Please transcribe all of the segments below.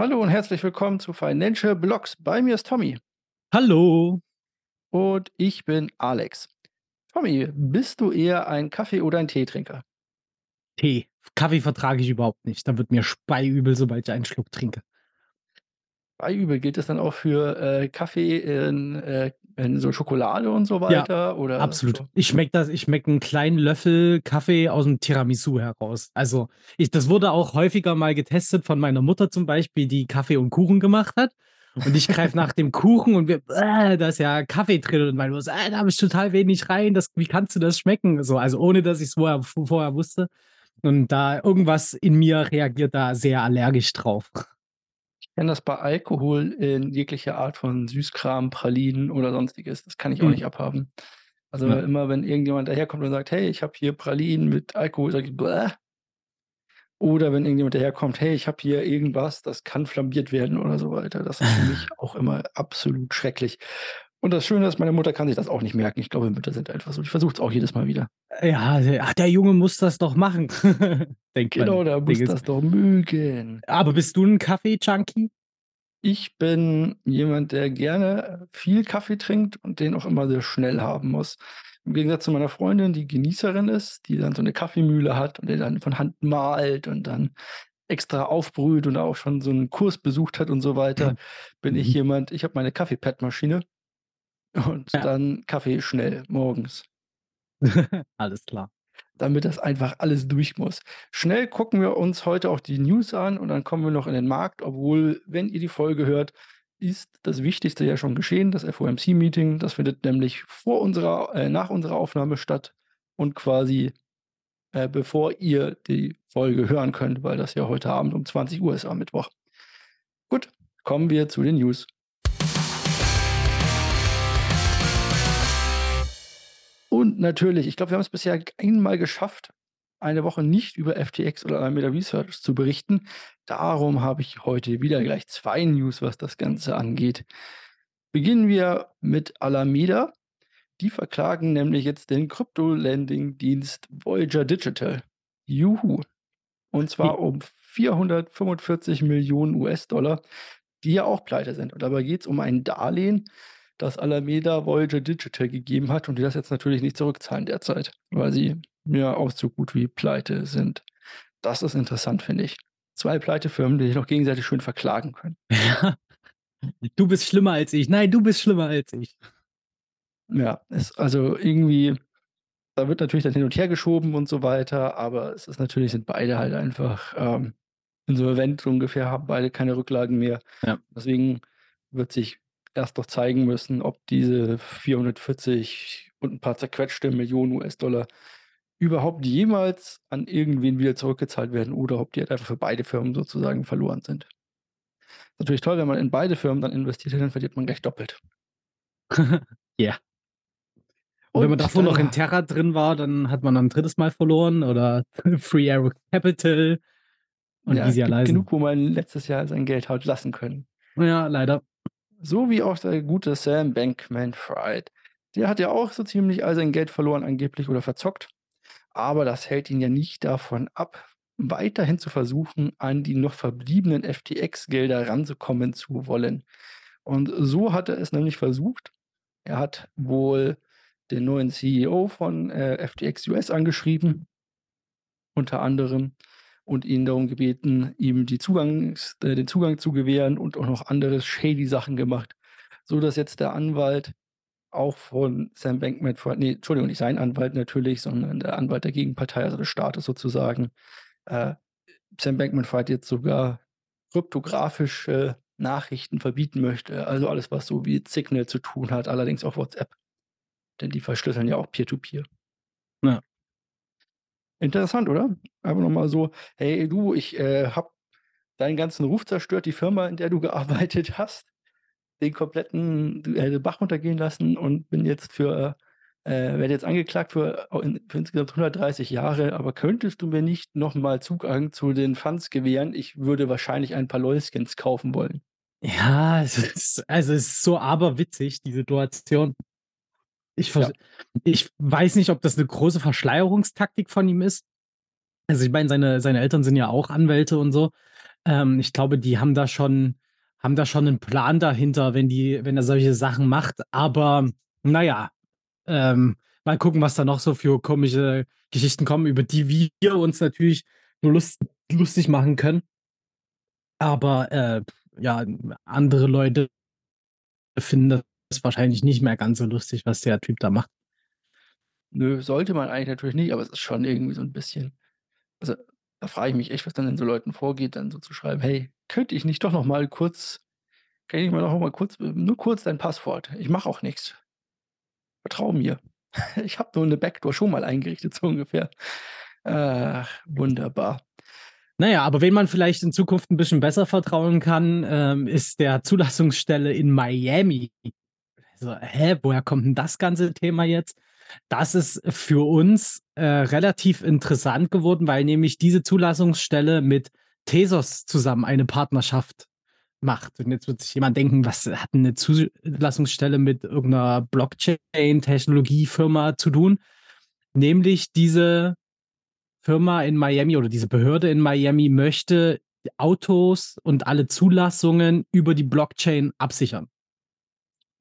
Hallo und herzlich willkommen zu Financial Blocks. Bei mir ist Tommy Hallo. und ich bin Alex. Tommy, bist du eher ein Kaffee- oder ein Teetrinker? Tee. Kaffee vertrage ich überhaupt nicht. Da wird mir speiübel, sobald ich einen Schluck trinke. Speiübel, gilt das dann auch für, äh, Kaffee in äh, so Schokolade und so Ja, weiter oder absolut. so? Ich schmecke das ich schmecke 'n kleinen Löffel Kaffee aus'm Tiramisu heraus. Also, ich das wurde auch häufiger mal getestet von meiner Mutter zum Beispiel, die Kaffee und Kuchen gemacht hat. Und ich greife nach dem Kuchen und wir: „Bäh, da ist ja Kaffee drin.“ Und meine Mutter „Ah, da habe ich total wenig rein. Das wie kannst du das schmecken?“ So, also ohne dass ich's vorher v vorher wusste. Und da irgendwas in mir reagiert da sehr allergisch drauf. Kenne das bei Alkohol in jeglicher Art von Süßkram, Pralinen oder Sonstiges. Das kann ich auch Mhm. nicht abhaben. Also, Ja. immer wenn irgendjemand daherkommt und sagt: „Hey, ich habe hier Pralinen mit Alkohol“, sage ich: „Bäh.“ Oder wenn irgendjemand daherkommt: „Hey, ich habe hier irgendwas, das kann flambiert werden“ oder so weiter. Das ist für mich auch immer absolut schrecklich. Und das Schöne ist, meine Mutter kann sich das auch nicht merken. Ich glaube, Mütter sind einfach so. Die versucht's auch jedes Mal wieder. Ja, „Ach, der Junge muss das doch machen“, denkt Genau, man der muss Dingens. das doch mögen. Aber bist du 'n Kaffee-Junkie? Ich bin jemand, der gerne viel Kaffee trinkt und den auch immer sehr schnell haben muss. Im Gegensatz zu meiner Freundin, die Genießerin ist, die dann so 'ne Kaffeemühle hat und den dann von Hand mahlt und dann extra aufbrüht und auch schon so 'n Kurs besucht hat und so weiter, bin ich Mhm. jemand ich habe meine Kaffee-Pad-Maschine und Ja. dann Kaffee schnell morgens. Alles klar. Damit das einfach alles durch muss. Schnell gucken wir uns heute auch die News an und dann kommen wir noch in den Markt, obwohl, wenn ihr die Folge hört, ist das Wichtigste ja schon geschehen, das FOMC-Meeting. Das findet nämlich vor unserer äh, nach unserer Aufnahme statt und quasi, äh, bevor ihr die Folge hören könnt, weil das ja heute Abend um 20:00 ist am Mittwoch. Gut, kommen wir zu den News. Und natürlich, ich glaube, wir haben's bisher einmal geschafft, eine Woche nicht über FTX oder Alameda Research zu berichten. Darum habe ich heute wieder gleich 2 News, was das Ganze angeht. Beginnen wir mit Alameda. Die verklagen nämlich jetzt den Krypto-Lending-Dienst Voyager Digital. Juhu. Und zwar um 445.000.000 $, die ja auch pleite sind. Und dabei geht's um ein Darlehen, das Alameda Voyager Digital gegeben hat und die das jetzt natürlich nicht zurückzahlen derzeit, weil sie ja auch so gut wie pleite sind. Das ist interessant, finde ich. 2 Pleitefirmen, die sich noch gegenseitig schön verklagen können. „Du bist schlimmer als ich. Nein, du bist schlimmer als ich.“ Ja, ist also irgendwie da wird natürlich dann hin und her geschoben und so weiter, aber es ist natürlich sind beide halt einfach, ähm, insolvent so ungefähr, haben beide keine Rücklagen mehr. Ja. Deswegen wird sich erst noch zeigen müssen, ob diese 440 und 'n paar zerquetschte Millionen US-Dollar überhaupt jemals an irgendwen wieder zurückgezahlt werden oder ob die halt einfach für beide Firmen sozusagen verloren sind. Natürlich toll, wenn man in beide Firmen dann investiert, dann verdient man gleich doppelt. Ja. Und wenn man Und davor noch in Terra drin war, dann hat man dann 'n 3. Mal verloren oder Three Arrows Capital und Ja, gibt heißen. genug, wo man letztes Jahr sein Geld hat lassen können. Ja, leider. So wie auch der gute Sam Bankman-Fried. Der hat ja auch so ziemlich all sein Geld verloren angeblich oder verzockt. Aber das hält ihn ja nicht davon ab, weiterhin zu versuchen, an die noch verbliebenen FTX-Gelder ranzukommen zu wollen. Und so hat er es nämlich versucht. Er hat wohl den neuen CEO von, äh, FTX US angeschrieben unter anderem und ihn darum gebeten, ihm die Zugangs äh, den Zugang zu gewähren und auch noch andere shady Sachen gemacht, sodass jetzt der Anwalt auch von Sam Bankman-Fried ne, Entschuldigung, nicht sein Anwalt natürlich, sondern der Anwalt der Gegenpartei, also des Staates sozusagen, äh, Sam Bankman-Fried jetzt sogar kryptografische Nachrichten verbieten möchte. Also alles, was so wie Signal zu tun hat, allerdings auf WhatsApp. Denn die verschlüsseln ja auch Peer-to-Peer. Ja. Interessant, oder? Einfach noch mal so: „Hey du, ich, äh, habe deinen ganzen Ruf zerstört, die Firma, in der du gearbeitet hast, den kompletten äh, den Bach runtergehen lassen und bin jetzt für äh, werde jetzt angeklagt für in für insgesamt 130 Jahre, aber könntest du mir nicht noch mal Zugang zu den Funds gewähren? Ich würde wahrscheinlich ein paar LOL-Skins kaufen wollen.“ Ja, es ist also, es ist so aberwitzig, die Situation. Ich Ja. ich weiß nicht, ob das 'ne große Verschleierungstaktik von ihm ist. Also, ich meine, seine seine Eltern sind ja auch Anwälte und so. Ähm, ich glaube, die haben da schon haben da schon 'nen Plan dahinter, wenn die wenn er solche Sachen macht. Aber na ja, ähm, mal gucken, was da noch so für komische Geschichten kommen, über die wir uns natürlich nur lust lustig machen können. Aber, äh, ja, andere Leute finden das wahrscheinlich nicht mehr ganz so lustig, was der Typ da macht. Nö, sollte man eigentlich natürlich nicht, aber es ist schon irgendwie so 'n bisschen also, da frage ich mich echt, was dann in so Leuten vorgeht, dann so zu schreiben: „Hey, könnte ich nicht doch noch mal kurz kann ich mal noch mal kurz nur kurz dein Passwort? Ich mache auch nix. Vertrau mir. Ich habe nur 'ne Backdoor schon mal eingerichtet“, so ungefähr. Ach, wunderbar. Na ja, aber wem man vielleicht in Zukunft 'n bisschen besser vertrauen kann, ähm, ist der Zulassungsstelle in Miami. So, hä, woher kommt 'n das ganze Thema jetzt? Das ist für uns, äh, relativ interessant geworden, weil nämlich diese Zulassungsstelle mit Tezos zusammen eine Partnerschaft macht. Und jetzt wird sich jemand denken: „Was hat 'n 'ne Zulassungsstelle mit irgend 'ner Blockchain-Technologiefirma zu tun?“ Nämlich diese Firma in Miami oder diese Behörde in Miami möchte Autos und alle Zulassungen über die Blockchain absichern.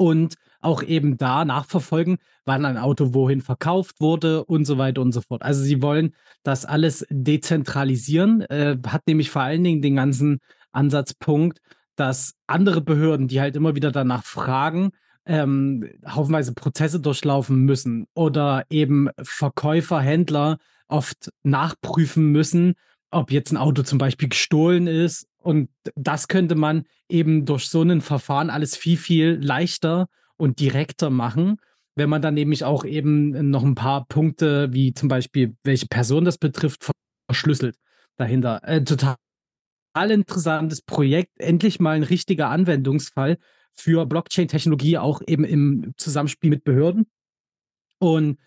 Und auch eben da nachverfolgen, wann ein Auto wohin verkauft wurde und so weiter und so fort. Also, sie wollen das alles dezentralisieren, äh, hat nämlich vor allen Dingen den ganzen Ansatzpunkt, dass andere Behörden, die halt immer wieder danach fragen, ähm, haufenweise Prozesse durchlaufen müssen oder eben Verkäufer, Händler oft nachprüfen müssen, ob jetzt 'n Auto zum Beispiel gestohlen ist. Und das könnte man eben durch so 'nen Verfahren alles viel, viel leichter und direkter machen, wenn man dann nämlich auch eben noch 'n paar Punkte, wie zum Beispiel, welche Person das betrifft, verschlüsselt dahinter. Äh, total interessantes Projekt, endlich mal 'n richtiger Anwendungsfall für Blockchain-Technologie, auch eben im Zusammenspiel mit Behörden. Und,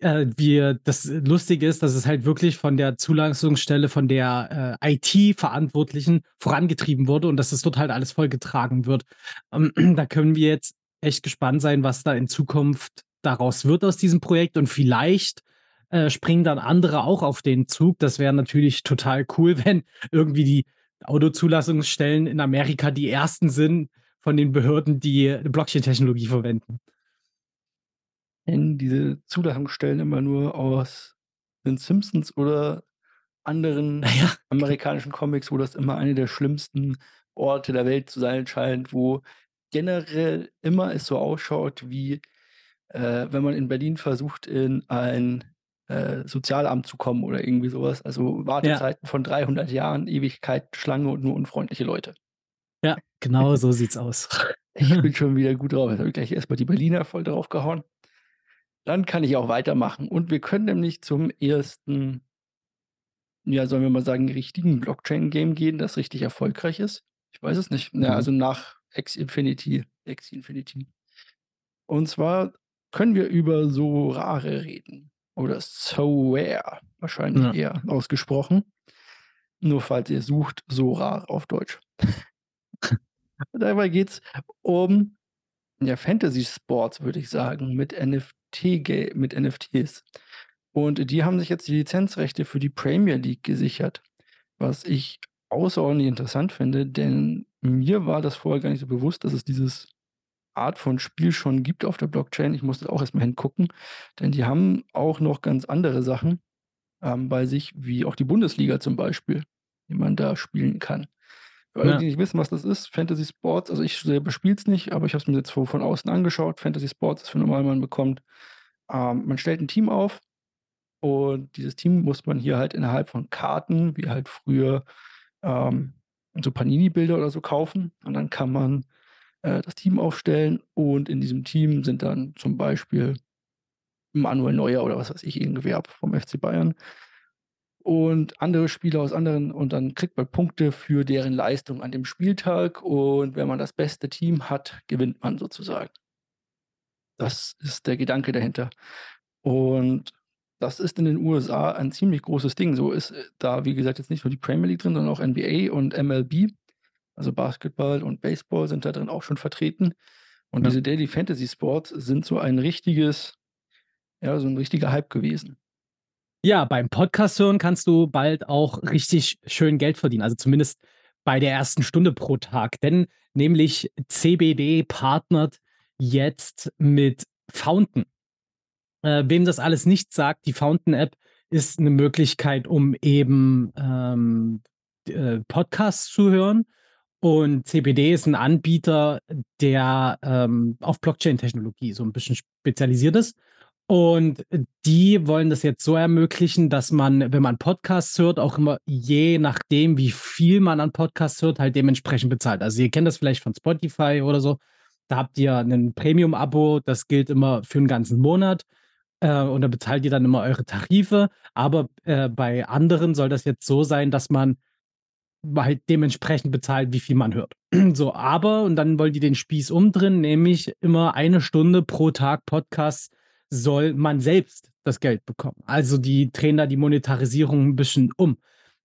äh, wir das Lustige ist, dass es halt wirklich von der Zulassungsstelle, von der, äh, IT-Verantwortlichen vorangetrieben wurde und dass es dort halt alles vollgetragen wird. Ähm, da können wir jetzt echt gespannt sein, was da in Zukunft daraus wird aus diesem Projekt und vielleicht, äh, springen dann andere auch auf den Zug. Das wäre natürlich total cool, wenn irgendwie die Autozulassungsstellen in Amerika die Ersten sind von den Behörden, die Blockchain-Technologie verwenden. Kennen diese Zulassungsstellen immer nur aus den Simpsons oder anderen Ah ja. amerikanischen Comics, wo das immer eine der schlimmsten Orte der Welt zu sein scheint, wo generell immer es so ausschaut wie, äh, wenn man in Berlin versucht, in ein, äh, Sozialamt zu kommen oder irgendwie so was. Also, Ja. Wartezeiten von 300 Jahren, Ewigkeit, Schlange und nur unfreundliche Leute. Ja, genau so sieht's aus. Ich bin schon wieder gut drauf. Jetzt habe ich gleich erst mal die Berliner voll draufgehauen. Dann kann ich auch weitermachen und wir können nämlich zum 1. ja, sollen wir mal sagen, richtigen Blockchain-Game gehen, das richtig erfolgreich ist. Ich weiß es nicht. Ja, Mhm. also, nach Axie Infinity Axie Infinity. Und zwar können wir über Sorare reden oder Soware wahrscheinlich Ja. eher ausgesprochen. Nur falls ihr sucht, Sorar auf Deutsch. Dabei geht's um, ja, Fantasy-Sports, würde ich sagen, mit NFT-Ga mit NFTs. Und die haben sich jetzt die Lizenzrechte für die Premier League gesichert, was ich außerordentlich interessant finde, denn mir war das vorher gar nicht so bewusst, dass es dieses Art von Spiel schon gibt auf der Blockchain. Ich musste auch erst mal hingucken, denn die haben auch noch ganz andere Sachen, ähm, bei sich, wie auch die Bundesliga zum Beispiel, die man da spielen kann. Für alle, Ja. die nicht wissen, was das ist, Fantasy Sports also, ich selber spiele es nicht, aber ich habe es mir jetzt von außen angeschaut. Fantasy Sports ist für normal, man bekommt ähm, man stellt 'n Team auf und dieses Team muss man hier halt innerhalb von Karten, wie halt früher, ähm, so Panini-Bilder oder so kaufen. Und dann kann man, äh, das Team aufstellen und in diesem Team sind dann zum Beispiel Manuel Neuer oder was weiß ich, irgendwer vom FC Bayern und andere Spieler aus anderen und dann kriegt man Punkte für deren Leistung an dem Spieltag und wenn man das beste Team hat, gewinnt man sozusagen. Das ist der Gedanke dahinter. Und das ist in den USA ein ziemlich großes Ding. So ist, äh, da, wie gesagt, jetzt nicht nur die Premier League drin, sondern auch NBA und MLB. Also, Basketball und Baseball sind da drin auch schon vertreten. Und Ja. diese Daily Fantasy Sports sind so ein richtiges ja, so 'n richtiger Hype gewesen. Ja, beim Podcast hören kannst du bald auch richtig schön Geld verdienen. Also zumindest bei der ersten Stunde pro Tag. Denn nämlich CBD partnert jetzt mit Fountain. Äh, wem das alles nicht sagt, die Fountain-App ist eine Möglichkeit, um eben ähm, äh, Podcasts zu hören. Und CBD ist ein Anbieter, der ähm, auf Blockchain-Technologie so ein bisschen spezialisiert ist. Und die wollen das jetzt so ermöglichen, dass man, wenn man Podcasts hört, auch immer je nachdem, wie viel man an Podcasts hört, halt dementsprechend bezahlt. Also ihr kennt das vielleicht von Spotify oder so. Da habt ihr ein Premium-Abo, das gilt immer für einen ganzen Monat. Äh, und da bezahlt ihr dann immer eure Tarife. Aber äh, bei anderen soll das jetzt so sein, dass man halt dementsprechend bezahlt, wie viel man hört. So, aber, und dann wollen die den Spieß umdrehen, nämlich immer eine Stunde pro Tag Podcasts soll man selbst das Geld bekommen. Also die drehen da die Monetarisierung ein bisschen um.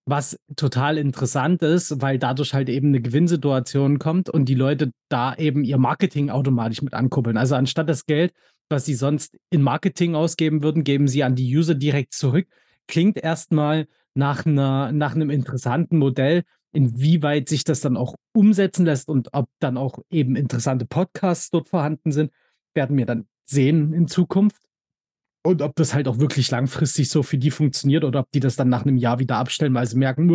Was total interessant ist, weil dadurch halt eben eine Gewinnsituation kommt und die Leute da eben ihr Marketing automatisch mit ankuppeln. Also anstatt das Geld, was sie sonst in Marketing ausgeben würden, geben sie an die User direkt zurück. Klingt erstmal nach, nach einem interessanten Modell. Inwieweit sich das dann auch umsetzen lässt und ob dann auch eben interessante Podcasts dort vorhanden sind, werden wir dann sehen in Zukunft. Und ob das halt auch wirklich langfristig so für die funktioniert oder ob die das dann nach einem Jahr wieder abstellen, weil sie merken,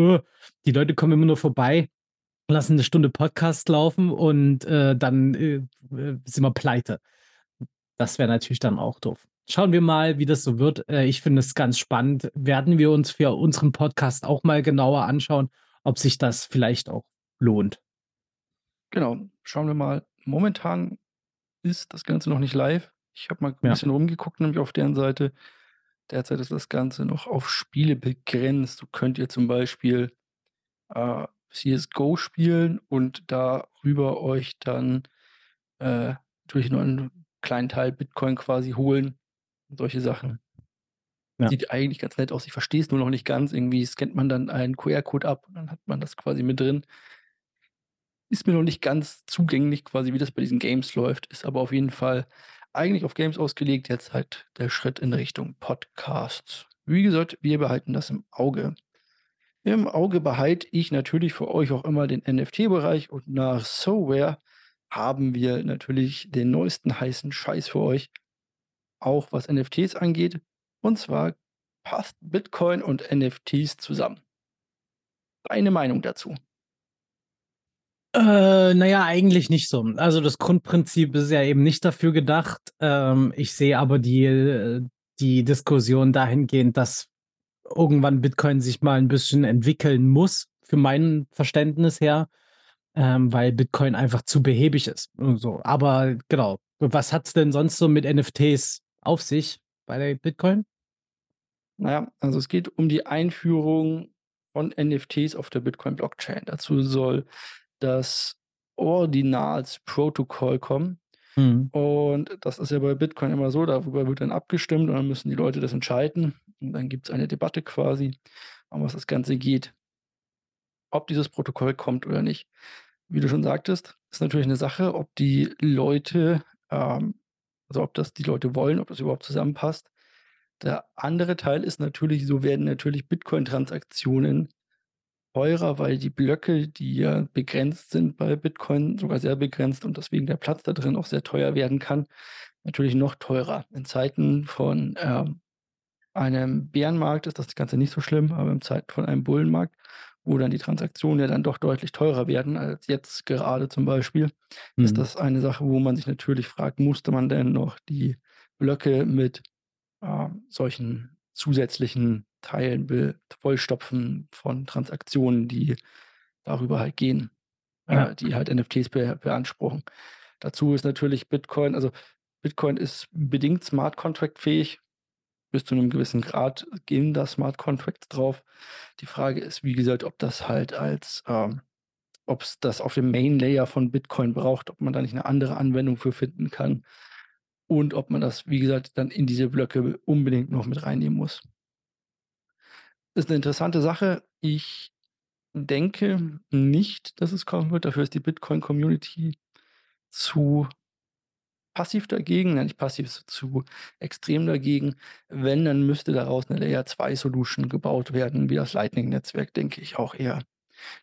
die Leute kommen immer nur vorbei, lassen eine Stunde Podcast laufen und äh, dann äh, äh, sind wir pleite. Das wäre natürlich dann auch doof. Schauen wir mal, wie das so wird. Äh, ich finde es ganz spannend. Werden wir uns für unseren Podcast auch mal genauer anschauen, ob sich das vielleicht auch lohnt. Genau, schauen wir mal. Momentan ist das Ganze noch nicht live. Ich habe mal ein Ja. bisschen rumgeguckt, nämlich auf deren Seite. Derzeit ist das Ganze noch auf Spiele begrenzt. So könnt ihr zum Beispiel äh, CSGO spielen und darüber euch dann äh, natürlich nur einen kleinen Teil Bitcoin quasi holen. Und solche Sachen. Ja. Sieht eigentlich ganz nett aus. Ich verstehe es nur noch nicht ganz. Irgendwie scannt man dann einen QR-Code ab und dann hat man das quasi mit drin. Ist mir noch nicht ganz zugänglich, quasi wie das bei diesen Games läuft, ist aber auf jeden Fall eigentlich auf Games ausgelegt. Jetzt halt der Schritt in Richtung Podcasts. Wie gesagt, wir behalten das im Auge. Im Auge behalte ich natürlich für euch auch immer den NFT-Bereich und nach Soware haben wir natürlich den neuesten heißen Scheiß für euch, auch was NFTs angeht. Und zwar passt Bitcoin und NFTs zusammen. Deine Meinung dazu? Äh, naja, eigentlich nicht so. Also das Grundprinzip ist ja eben nicht dafür gedacht. Ähm, ich sehe aber die, äh, die Diskussion dahingehend, dass irgendwann Bitcoin sich mal ein bisschen entwickeln muss, für mein Verständnis her, ähm, weil Bitcoin einfach zu behäbig ist. Und so. Aber genau, was hat es denn sonst so mit NFTs auf sich bei der Bitcoin? Naja, also es geht um die Einführung von NFTs auf der Bitcoin-Blockchain. Dazu soll das Ordinals-Protokoll kommen. Mhm. Und das ist ja bei Bitcoin immer so, darüber wird dann abgestimmt und dann müssen die Leute das entscheiden. Und dann gibt es eine Debatte quasi, um was das Ganze geht. Ob dieses Protokoll kommt oder nicht. Wie du schon sagtest, ist natürlich eine Sache, ob die Leute, ähm, also ob das die Leute wollen, ob das überhaupt zusammenpasst. Der andere Teil ist natürlich, so werden natürlich Bitcoin-Transaktionen teurer, weil die Blöcke, die ja begrenzt sind bei Bitcoin, sogar sehr begrenzt und deswegen der Platz da drin auch sehr teuer werden kann, natürlich noch teurer. In Zeiten von ähm, einem Bärenmarkt ist das Ganze nicht so schlimm, aber in Zeiten von einem Bullenmarkt, wo dann die Transaktionen ja dann doch deutlich teurer werden als jetzt gerade zum Beispiel, ist Mhm. das eine Sache, wo man sich natürlich fragt, musste man denn noch die Blöcke mit äh, solchen zusätzlichen Teilen vollstopfen von Transaktionen, die darüber halt gehen, Ja. äh, die halt NFTs be beanspruchen. Dazu ist natürlich Bitcoin also Bitcoin ist bedingt Smart Contract fähig. Bis zu einem gewissen Grad gehen da Smart Contracts drauf. Die Frage ist, wie gesagt, ob das halt als ähm, ob's das auf dem Main Layer von Bitcoin braucht, ob man da nicht eine andere Anwendung für finden kann und ob man das, wie gesagt, dann in diese Blöcke unbedingt noch mit reinnehmen muss. Ist eine interessante Sache. Ich denke nicht, dass es kommen wird. Dafür ist die Bitcoin-Community zu passiv dagegen, nicht passiv, ist zu extrem dagegen. Wenn, dann müsste daraus 'ne Layer 2 Solution gebaut werden, wie das Lightning-Netzwerk, denke ich auch eher.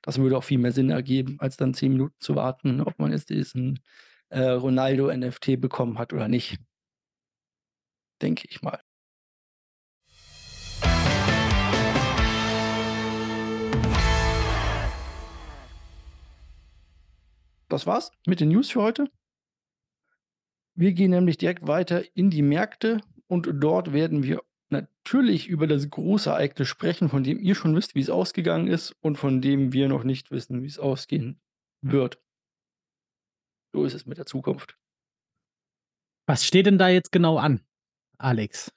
Das würde auch viel mehr Sinn ergeben, als dann 10 Minuten zu warten, ob man jetzt diesen, äh, Ronaldo-NFT bekommen hat oder nicht. Denke ich mal. Das war's mit den News für heute. Wir gehen nämlich direkt weiter in die Märkte und dort werden wir natürlich über das große Ereignis sprechen, von dem ihr schon wisst, wie es ausgegangen ist und von dem wir noch nicht wissen, wie es ausgehen wird. So ist es mit der Zukunft. Was steht denn da jetzt genau an, Alex?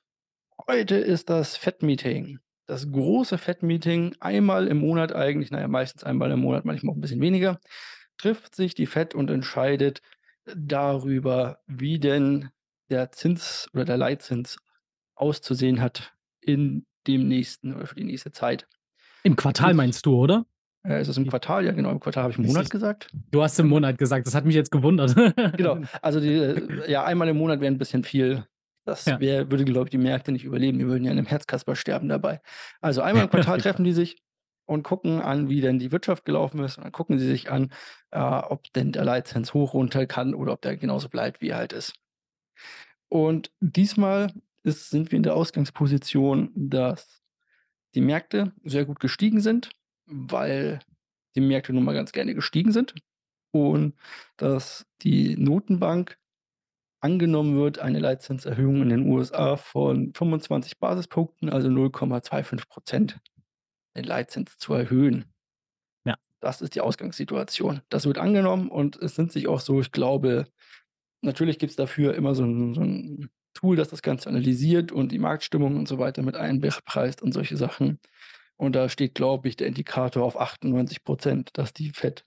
Heute ist das FED-Meeting. Das große FED-Meeting, einmal im Monat eigentlich, na ja, meistens einmal im Monat, manchmal auch 'n bisschen weniger, trifft sich die FED und entscheidet darüber, wie denn der Zins oder der Leitzins auszusehen hat in dem nächsten oder für die nächste Zeit. Im Quartal meinst du, oder? Äh, ist es im Quartal? Ja, genau, im Quartal habe ich Monat gesagt. Du hast im Monat gesagt, das hat mich jetzt gewundert. Genau, also die äh, ja, einmal im Monat wäre 'n bisschen viel. Das Ja. wäre würde, glaube ich, die Märkte nicht überleben. Die würden ja an 'nem Herzkasper sterben dabei. Also, einmal im Quartal treffen die sich und gucken an, wie denn die Wirtschaft gelaufen ist. Und dann gucken sie sich an, äh, ob denn der Leitzins hoch, runter kann oder ob der genauso bleibt, wie er halt ist. Und diesmal ist sind wir in der Ausgangsposition, dass die Märkte sehr gut gestiegen sind, weil die Märkte nun mal ganz gerne gestiegen sind und dass die Notenbank angenommen wird, eine Leitzinserhöhung in den USA von 25 Basispunkten, also 0,25 %, den Leitzins zu erhöhen. Ja. Das ist die Ausgangssituation. Das wird angenommen und es sind sich auch so ich glaube, natürlich gibt's dafür immer so 'n so 'n Tool, das das Ganze analysiert und die Marktstimmung und so weiter mit einbepreist und solche Sachen. Und da steht, glaube ich, der Indikator auf 98 %, dass die FED,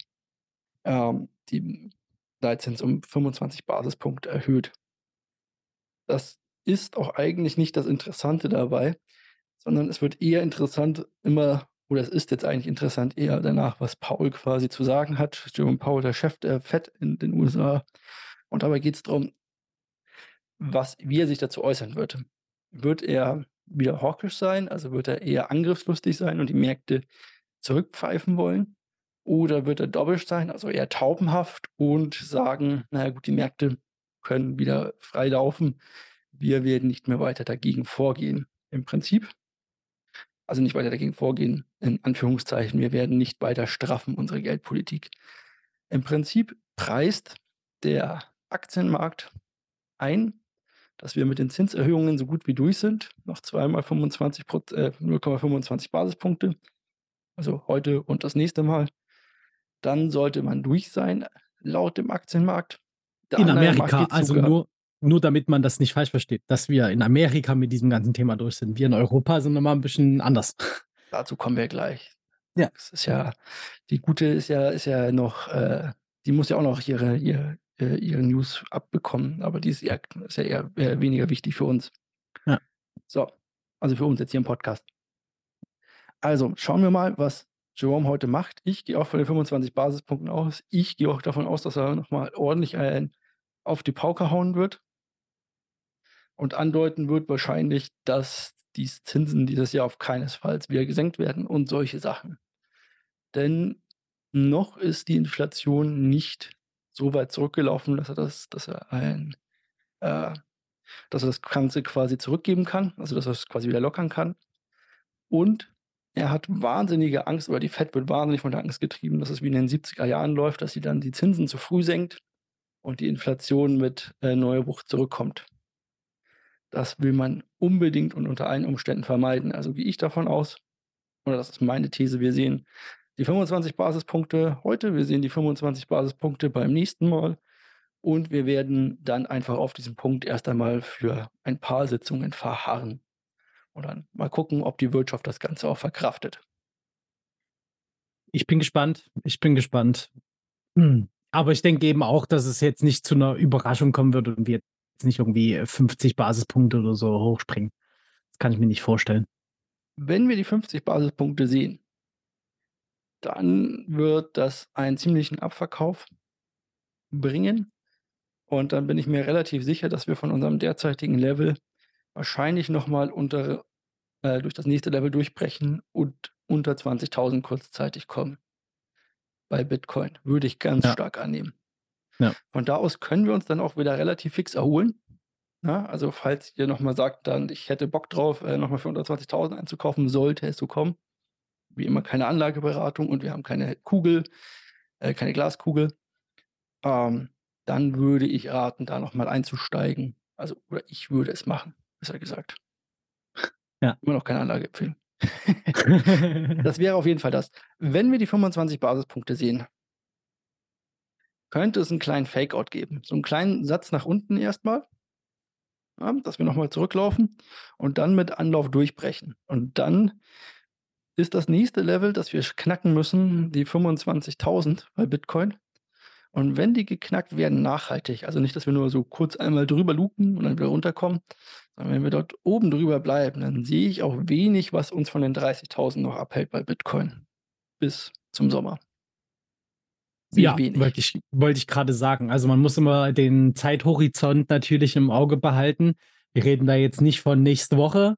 ähm, den Leitzins um 25 Basispunkte erhöht. Das ist auch eigentlich nicht das Interessante dabei, sondern es wird eher interessant immer oder es ist jetzt eigentlich interessant eher danach, was Powell quasi zu sagen hat. Jerome Powell, der Chef der FED in den USA. Und dabei geht's drum was wie er sich dazu äußern wird. Wird er wieder hawkish sein, also wird er eher angriffslustig sein und die Märkte zurückpfeifen wollen? Oder wird er dovish sein, also eher taubenhaft und sagen: „Na ja gut, die Märkte können wieder frei laufen. Wir werden nicht mehr weiter dagegen vorgehen.“ Im Prinzip also nicht weiter dagegen vorgehen, in Anführungszeichen. Wir werden nicht weiter straffen, unsere Geldpolitik. Im Prinzip preist der Aktienmarkt ein, dass wir mit den Zinserhöhungen so gut wie durch sind. Noch zweimal 25 Proz äh, 0,25 Basispunkte, also heute und das nächste Mal. Dann sollte man durch sein, laut dem Aktienmarkt. Der In Amerika, also nur nur damit man das nicht falsch versteht, dass wir in Amerika mit diesem ganzen Thema durch sind. Wir in Europa sind noch mal 'n bisschen anders. Dazu kommen wir gleich. Ja. Das ist ja die Gute ist ja ist ja noch äh, die muss ja auch noch ihre ihr äh, ihre News abbekommen, aber die ist eher ist ja eher eher weniger wichtig für uns. Ja. So, also für uns jetzt hier im Podcast. Also, schauen wir mal, was Jerome heute macht. Ich gehe auch von den 25 Basispunkten aus. Ich gehe auch davon aus, dass er noch mal ordentlich einen auf die Pauke hauen wird. Und andeuten wird wahrscheinlich, dass die Zinsen dieses Jahr auf keinesfalls wieder gesenkt werden und solche Sachen. Denn noch ist die Inflation nicht so weit zurückgelaufen, dass er das dass er ein äh, dass er das Ganze quasi zurückgeben kann, also dass er es quasi wieder lockern kann. Und er hat wahnsinnige Angst oder die FED wird wahnsinnig von der Angst getrieben, dass es wie in den 70er Jahren läuft, dass sie dann die Zinsen zu früh senkt und die Inflation mit, äh, neuer Wucht zurückkommt. Das will man unbedingt und unter allen Umständen vermeiden. Also gehe ich davon aus oder das ist meine These, wir sehen die 25 Basispunkte heute, wir sehen die 25 Basispunkte beim nächsten Mal und wir werden dann einfach auf diesem Punkt erst einmal für ein paar Sitzungen verharren. Und dann mal gucken, ob die Wirtschaft das Ganze auch verkraftet. Ich bin gespannt. Ich bin gespannt. Hm, aber ich denke eben auch, dass es jetzt nicht zu 'ner Überraschung kommen wird und wir jetzt nicht irgendwie, äh, 50 Basispunkte oder so hochspringen. Das kann ich mir nicht vorstellen. Wenn wir die 50 Basispunkte sehen dann wird das einen ziemlichen Abverkauf bringen. Und dann bin ich mir relativ sicher, dass wir von unserem derzeitigen Level wahrscheinlich noch mal unter äh, durch das nächste Level durchbrechen und unter 20.000 kurzzeitig kommen. Bei Bitcoin, würde ich ganz Ja. stark annehmen. Ja. Von da aus können wir uns dann auch wieder relativ fix erholen. Ja, also falls ihr noch mal sagt dann: „Ich hätte Bock drauf, äh, noch mal für unter 20.000 einzukaufen“, sollte es so kommen. Wie immer keine Anlageberatung und wir haben keine Kugel äh, keine Glaskugel. Ähm, dann würde ich raten, da noch mal einzusteigen. Also oder ich würde es machen, besser gesagt. Ja. Immer noch keine Anlageempfehlung. Das wäre auf jeden Fall das. Wenn wir die 25 Basispunkte sehen könnte es 'n kleinen Fakeout geben. So 'n kleinen Satz nach unten erst mal. Ja, dass wir noch mal zurücklaufen und dann mit Anlauf durchbrechen. Und dann ist das nächste Level, das wir knacken müssen, die 25.000 bei Bitcoin. Und wenn die geknackt werden nachhaltig, also nicht, dass wir nur so kurz einmal drüber lupen und dann wieder runterkommen, sondern wenn wir dort oben drüber bleiben, dann sehe ich auch wenig, was uns von den 30.000 noch abhält bei Bitcoin bis zum Sommer. Ich Ja, wenig. wollte ich wollte ich grade sagen. Also, man muss immer den Zeithorizont natürlich im Auge behalten. Wir reden da jetzt nicht von nächste Woche,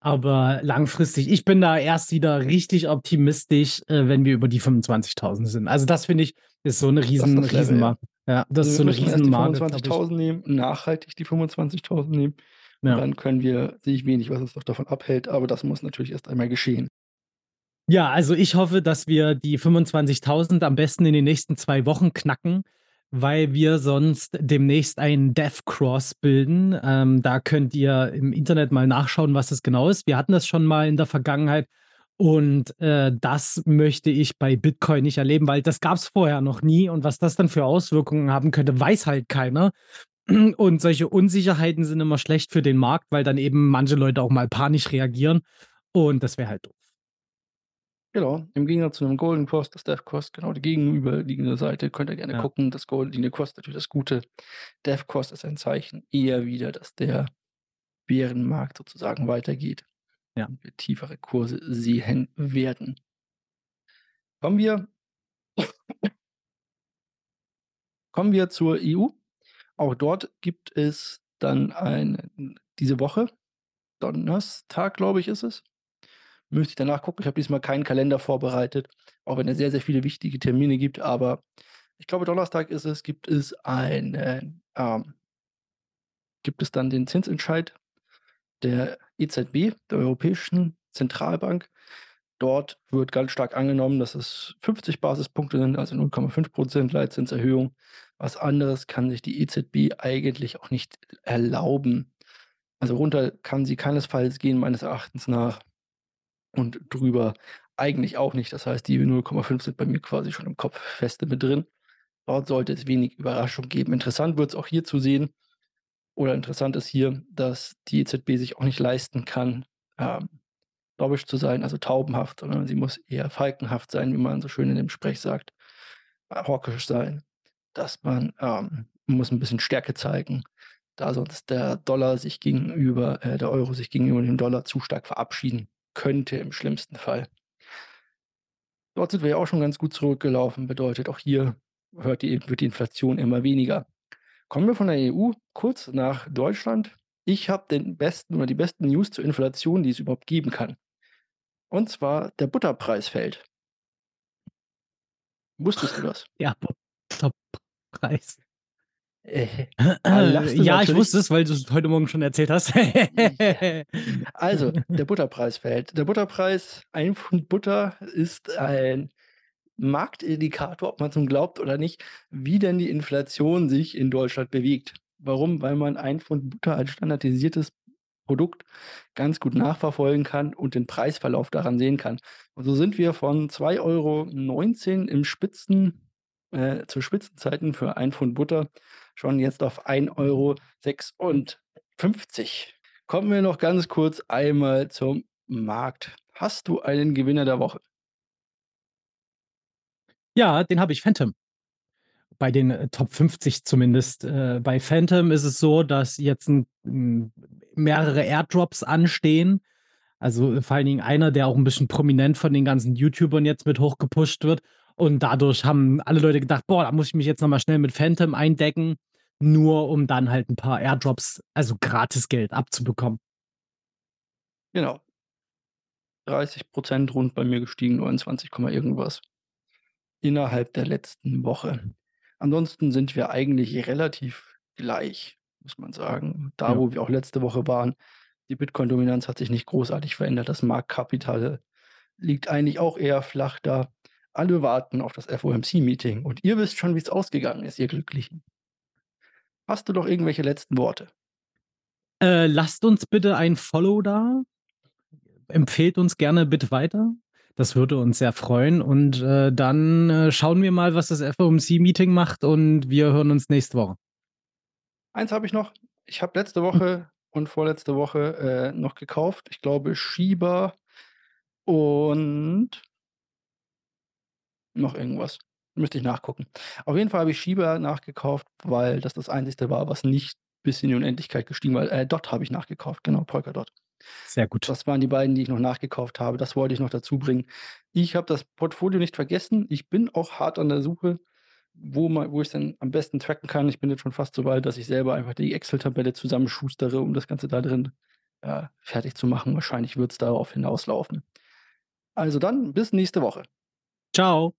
aber langfristig ich bin da erst wieder richtig optimistisch, äh, wenn wir über die 25.000 sind. Also, das finde ich, ist so 'ne Das ist riesen das Level, ja. Riesenmarke. Ja, das Also, ist so 'ne die Riesenmarke, glaube ich. 25.000 nehmen, nachhaltig die 25.000 nehmen. Ja. dann können wir sehe ich wenig, was uns noch davon abhält, aber das muss natürlich erst einmal geschehen. Ja, also, ich hoffe, dass wir die 25.000 am besten in den nächsten 2 Wochen knacken, weil wir sonst demnächst einen Death Cross bilden. Ähm, da könnt ihr im Internet mal nachschauen, was das genau ist. Wir hatten das schon mal in der Vergangenheit und, äh, das möchte ich bei Bitcoin nicht erleben, weil das gab's vorher noch nie und was das dann für Auswirkungen haben könnte, weiß halt keiner. Und solche Unsicherheiten sind immer schlecht für den Markt, weil dann eben manche Leute auch mal panisch reagieren und das wäre halt doof. Genau, im Gegensatz zu 'nem Golden Cross, das Death Cross, genau die gegenüberliegende Seite, könnt ihr gerne Ja. gucken. Das goldene Cross natürlich das Gute. Death Cross ist ein Zeichen eher wieder, dass der Bärenmarkt sozusagen weitergeht Ja. und wir tiefere Kurse sehen werden. Kommen wir kommen wir zur EU. Auch dort gibt es dann einen diese Woche, Donnerstag, glaube ich, ist es. Müsste ich danach gucken. Ich habe diesmal keinen Kalender vorbereitet, auch wenn es sehr, sehr viele wichtige Termine gibt, aber ich glaube, Donnerstag ist es, gibt es einen, ähm gibt es dann den Zinsentscheid der EZB, der Europäischen Zentralbank. Dort wird ganz stark angenommen, dass es 50 Basispunkte sind, also 0,5 % Leitzinserhöhung. Was anderes kann sich die EZB eigentlich auch nicht erlauben. Also, runter kann sie keinesfalls gehen, meines Erachtens nach und drüber eigentlich auch nicht. Das heißt, die 0,5 sind bei mir quasi schon im Kopf feste mit drin. Dort sollte es wenig Überraschung geben. Interessant wird's auch hier zu sehen oder interessant ist hier, dass die EZB sich auch nicht leisten kann, ähm, dovish zu sein, also taubenhaft, sondern sie muss eher falkenhaft sein, wie man so schön in dem Sprech sagt, äh, hawkisch sein, dass man, ähm muss 'n bisschen Stärke zeigen, da sonst der Dollar sich gegenüber äh, der Euro sich gegenüber dem Dollar zu stark verabschieden könnte im schlimmsten Fall. Dort sind wir ja auch schon ganz gut zurückgelaufen, bedeutet auch hier die wird die Inflation immer weniger. Kommen wir von der EU kurz nach Deutschland. Ich habe den besten oder die besten News zur Inflation, die es überhaupt geben kann. Und zwar der Butterpreis fällt. Wusstest du das? Ja, Butterpreis. Äh, lachst du Ja, ich wusste es, weil du's heute Morgen schon erzählt hast. Also, der Butterpreis fällt. Der Butterpreis, 1 Pfund Butter ist ein Marktindikator, ob man's nun glaubt oder nicht, wie denn die Inflation sich in Deutschland bewegt. Warum? Weil man 1 Pfund Butter als standardisiertes Produkt ganz gut nachverfolgen kann und den Preisverlauf daran sehen kann. Und so sind wir von 2,19 € im Spitzen äh, zu Spitzenzeiten für 1 Pfund Butter schon jetzt auf 1,56 €. Kommen wir noch ganz kurz einmal zum Markt. Hast du einen Gewinner der Woche? Ja, den habe ich, Phantom. Bei den, äh, Top 50 zumindest. Äh, bei Phantom ist es so, dass jetzt 'n hm, mehrere Airdrops anstehen. Also, vor allen Dingen einer, der auch 'n bisschen prominent von den ganzen YouTubern jetzt mit hochgepusht wird. Und dadurch haben alle Leute gedacht: „Boah, da muss ich mich jetzt noch mal schnell mit Phantom eindecken.“ nur um dann halt ein paar Airdrops, also Gratisgeld abzubekommen. Genau. 30% rund bei mir gestiegen, 29, irgendwas innerhalb der letzten Woche. Ansonsten sind wir eigentlich relativ gleich, muss man sagen. Da, Ja. wo wir auch letzte Woche waren, die Bitcoin-Dominanz hat sich nicht großartig verändert. Das Marktkapital liegt eigentlich auch eher flach da. Alle warten auf das FOMC-Meeting und ihr wisst schon, wie es ausgegangen ist, ihr Glücklichen. Hast du noch irgendwelche letzten Worte? Äh, lasst uns bitte ein Follow da. Empfehlt uns gerne bitte weiter. Das würde uns sehr freuen. Und äh, dann äh, schauen wir mal, was das FOMC-Meeting macht und wir hören uns nächste Woche. Eins habe ich noch. Ich habe letzte Woche und vorletzte Woche äh, noch gekauft. Ich glaube Shiba und noch irgendwas. Müsste ich nachgucken. Auf jeden Fall habe ich Shiba nachgekauft, weil das das Einzige war, was nicht bis in die Unendlichkeit gestiegen war. Äh, Dot habe ich nachgekauft, genau, Polkadot. Sehr gut. Das waren die beiden, die ich noch nachgekauft habe. Das wollte ich noch dazu bringen. Ich habe das Portfolio nicht vergessen. Ich bin auch hart an der Suche, wo, man, wo ich es dann am besten tracken kann. Ich bin jetzt schon fast so weit, dass ich selber einfach die Excel-Tabelle zusammenschustere, um das Ganze da drin äh, fertig zu machen. Wahrscheinlich wird es darauf hinauslaufen. Also dann, bis nächste Woche. Ciao.